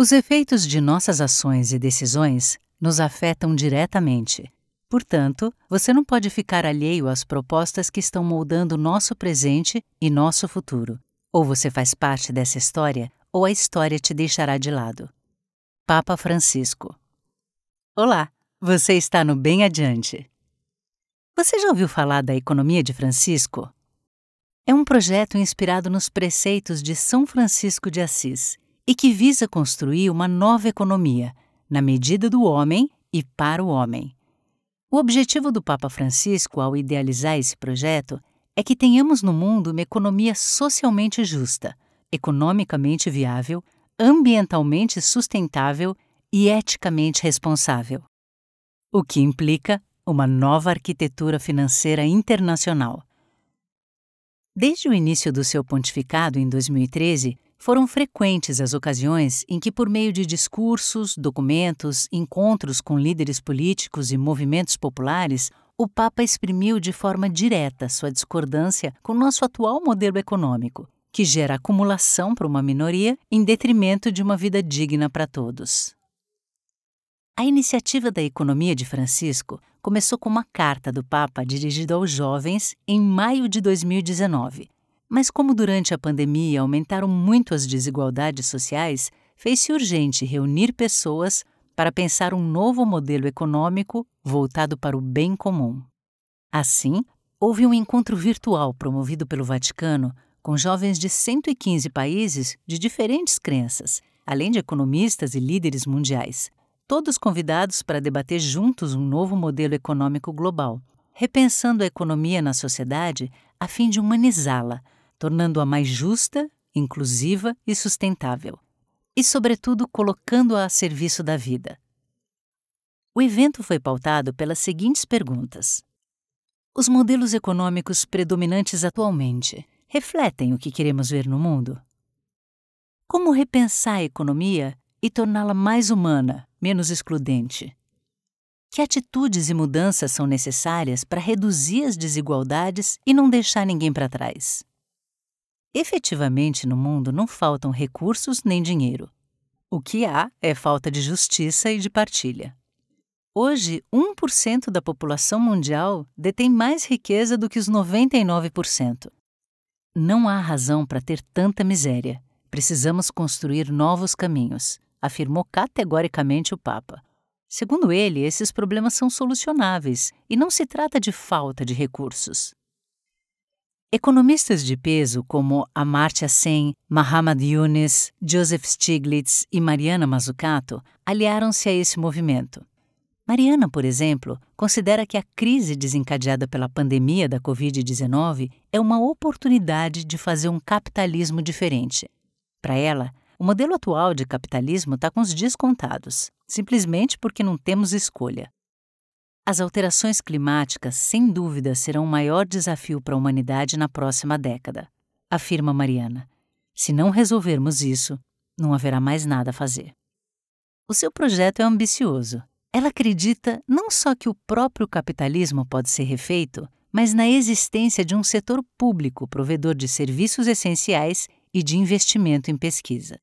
Os efeitos de nossas ações e decisões nos afetam diretamente. Portanto, você não pode ficar alheio às propostas que estão moldando nosso presente e nosso futuro. Ou você faz parte dessa história, ou a história te deixará de lado. Papa Francisco. Olá, você está no Bem Adiante. Você já ouviu falar da Economia de Francisco? É um projeto inspirado nos preceitos de São Francisco de Assis e que visa construir uma nova economia, na medida do homem e para o homem. O objetivo do Papa Francisco ao idealizar esse projeto é que tenhamos no mundo uma economia socialmente justa, economicamente viável, ambientalmente sustentável e eticamente responsável. O que implica uma nova arquitetura financeira internacional Desde o início do seu pontificado em 2013, foram frequentes as ocasiões em que, por meio de discursos, documentos, encontros com líderes políticos e movimentos populares, o Papa exprimiu de forma direta sua discordância com nosso atual modelo econômico, que gera acumulação para uma minoria em detrimento de uma vida digna para todos. A iniciativa da economia de Francisco começou com uma carta do Papa dirigida aos jovens em maio de 2019. Mas, como durante a pandemia aumentaram muito as desigualdades sociais, fez-se urgente reunir pessoas para pensar um novo modelo econômico voltado para o bem comum. Assim, houve um encontro virtual promovido pelo Vaticano com jovens de 115 países de diferentes crenças, além de economistas e líderes mundiais todos convidados para debater juntos um novo modelo econômico global, repensando a economia na sociedade a fim de humanizá-la, tornando-a mais justa, inclusiva e sustentável, e, sobretudo, colocando-a a serviço da vida. O evento foi pautado pelas seguintes perguntas: Os modelos econômicos predominantes atualmente refletem o que queremos ver no mundo? Como repensar a economia e torná-la mais humana, menos excludente? Que atitudes e mudanças são necessárias para reduzir as desigualdades e não deixar ninguém para trás? Efetivamente, no mundo não faltam recursos nem dinheiro. O que há é falta de justiça e de partilha. Hoje, 1% da população mundial detém mais riqueza do que os 99%. Não há razão para ter tanta miséria. Precisamos construir novos caminhos afirmou categoricamente o Papa. Segundo ele, esses problemas são solucionáveis e não se trata de falta de recursos. Economistas de peso como Amartya Sen, Muhammad Yunus, Joseph Stiglitz e Mariana Mazzucato aliaram-se a esse movimento. Mariana, por exemplo, considera que a crise desencadeada pela pandemia da Covid-19 é uma oportunidade de fazer um capitalismo diferente. Para ela, o modelo atual de capitalismo está com os dias contados, simplesmente porque não temos escolha. As alterações climáticas, sem dúvida, serão o maior desafio para a humanidade na próxima década, afirma Mariana. Se não resolvermos isso, não haverá mais nada a fazer. O seu projeto é ambicioso. Ela acredita não só que o próprio capitalismo pode ser refeito, mas na existência de um setor público provedor de serviços essenciais e de investimento em pesquisa.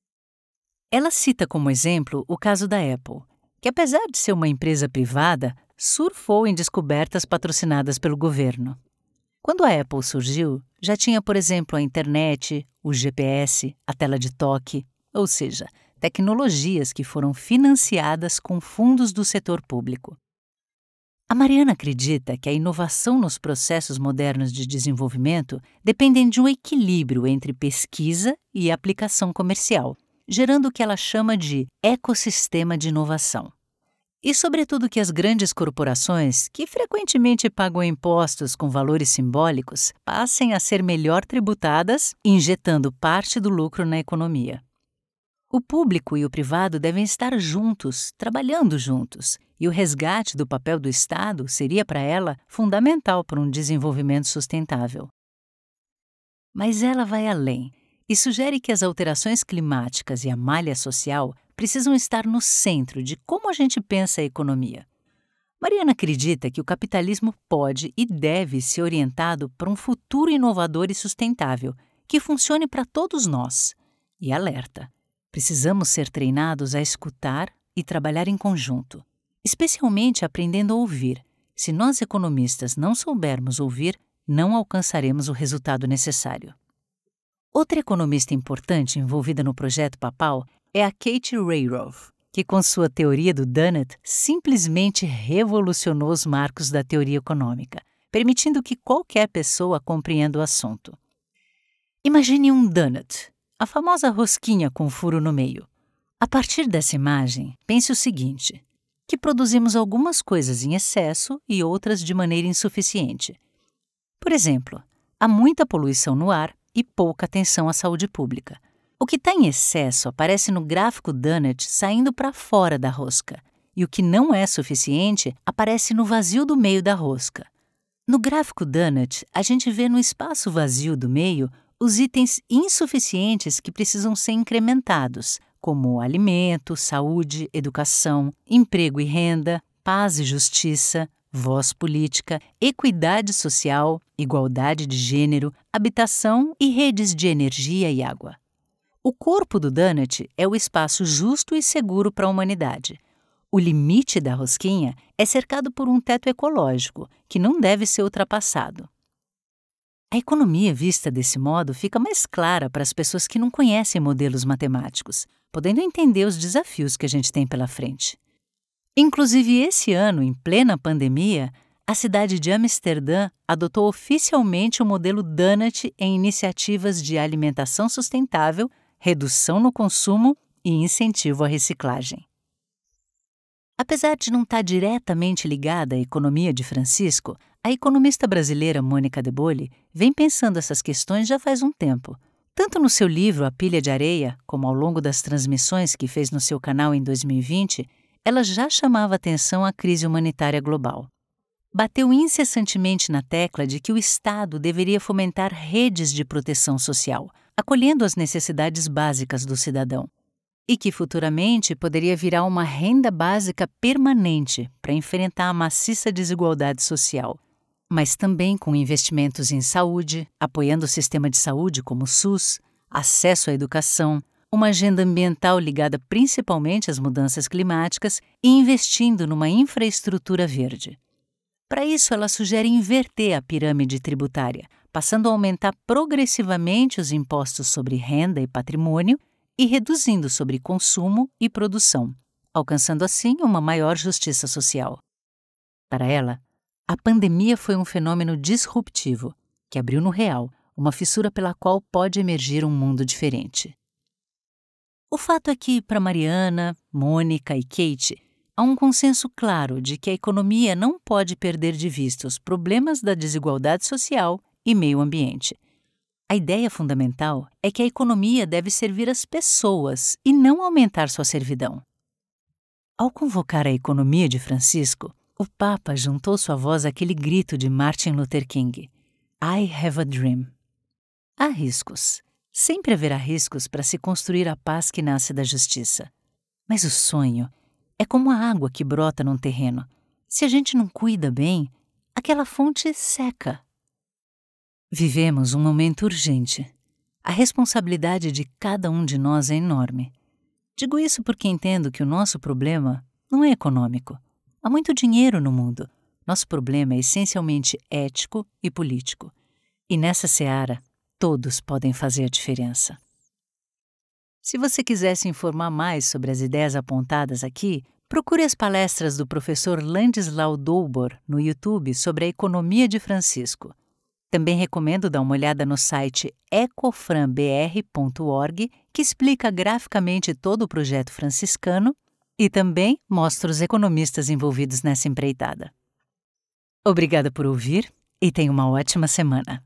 Ela cita como exemplo o caso da Apple, que, apesar de ser uma empresa privada, surfou em descobertas patrocinadas pelo governo. Quando a Apple surgiu, já tinha, por exemplo, a internet, o GPS, a tela de toque, ou seja, tecnologias que foram financiadas com fundos do setor público. A Mariana acredita que a inovação nos processos modernos de desenvolvimento dependem de um equilíbrio entre pesquisa e aplicação comercial gerando o que ela chama de ecossistema de inovação. E, sobretudo, que as grandes corporações, que frequentemente pagam impostos com valores simbólicos, passem a ser melhor tributadas, injetando parte do lucro na economia. O público e o privado devem estar juntos, trabalhando juntos, e o resgate do papel do Estado seria para ela fundamental para um desenvolvimento sustentável. Mas ela vai além e sugere que as alterações climáticas e a malha social precisam estar no centro de como a gente pensa a economia. Mariana acredita que o capitalismo pode e deve ser orientado para um futuro inovador e sustentável, que funcione para todos nós. E alerta: Precisamos ser treinados a escutar e trabalhar em conjunto, especialmente aprendendo a ouvir. Se nós economistas não soubermos ouvir, não alcançaremos o resultado necessário. Outra economista importante envolvida no projeto papal é a Kate Rayrov, que com sua teoria do donut simplesmente revolucionou os marcos da teoria econômica, permitindo que qualquer pessoa compreenda o assunto. Imagine um donut, a famosa rosquinha com furo no meio. A partir dessa imagem, pense o seguinte: que produzimos algumas coisas em excesso e outras de maneira insuficiente. Por exemplo, há muita poluição no ar e pouca atenção à saúde pública. O que está em excesso aparece no gráfico Dunnett saindo para fora da rosca, e o que não é suficiente aparece no vazio do meio da rosca. No gráfico Dunnett, a gente vê no espaço vazio do meio os itens insuficientes que precisam ser incrementados, como alimento, saúde, educação, emprego e renda, paz e justiça, voz política, equidade social, igualdade de gênero, habitação e redes de energia e água. O corpo do donut é o espaço justo e seguro para a humanidade. O limite da rosquinha é cercado por um teto ecológico, que não deve ser ultrapassado. A economia vista desse modo fica mais clara para as pessoas que não conhecem modelos matemáticos, podendo entender os desafios que a gente tem pela frente. Inclusive, esse ano, em plena pandemia, a cidade de Amsterdã adotou oficialmente o modelo Donut em iniciativas de alimentação sustentável, redução no consumo e incentivo à reciclagem. Apesar de não estar diretamente ligada à economia de Francisco, a economista brasileira Mônica De Bolle vem pensando essas questões já faz um tempo, tanto no seu livro A Pilha de Areia, como ao longo das transmissões que fez no seu canal em 2020, ela já chamava atenção à crise humanitária global. Bateu incessantemente na tecla de que o Estado deveria fomentar redes de proteção social, acolhendo as necessidades básicas do cidadão, e que futuramente poderia virar uma renda básica permanente para enfrentar a maciça desigualdade social, mas também com investimentos em saúde, apoiando o sistema de saúde como o SUS, acesso à educação, uma agenda ambiental ligada principalmente às mudanças climáticas e investindo numa infraestrutura verde. Para isso, ela sugere inverter a pirâmide tributária, passando a aumentar progressivamente os impostos sobre renda e patrimônio e reduzindo sobre consumo e produção, alcançando assim uma maior justiça social. Para ela, a pandemia foi um fenômeno disruptivo que abriu no real uma fissura pela qual pode emergir um mundo diferente. O fato é que, para Mariana, Mônica e Kate, há um consenso claro de que a economia não pode perder de vista os problemas da desigualdade social e meio ambiente. A ideia fundamental é que a economia deve servir as pessoas e não aumentar sua servidão. Ao convocar a economia de Francisco, o Papa juntou sua voz àquele grito de Martin Luther King: I have a dream. Há riscos. Sempre haverá riscos para se construir a paz que nasce da justiça. Mas o sonho é como a água que brota num terreno. Se a gente não cuida bem, aquela fonte seca. Vivemos um momento urgente. A responsabilidade de cada um de nós é enorme. Digo isso porque entendo que o nosso problema não é econômico. Há muito dinheiro no mundo. Nosso problema é essencialmente ético e político. E nessa seara, todos podem fazer a diferença. Se você quiser se informar mais sobre as ideias apontadas aqui, procure as palestras do professor Landislau Dolbor no YouTube sobre a economia de Francisco. Também recomendo dar uma olhada no site ecofranbr.org, que explica graficamente todo o projeto franciscano e também mostra os economistas envolvidos nessa empreitada. Obrigada por ouvir e tenha uma ótima semana.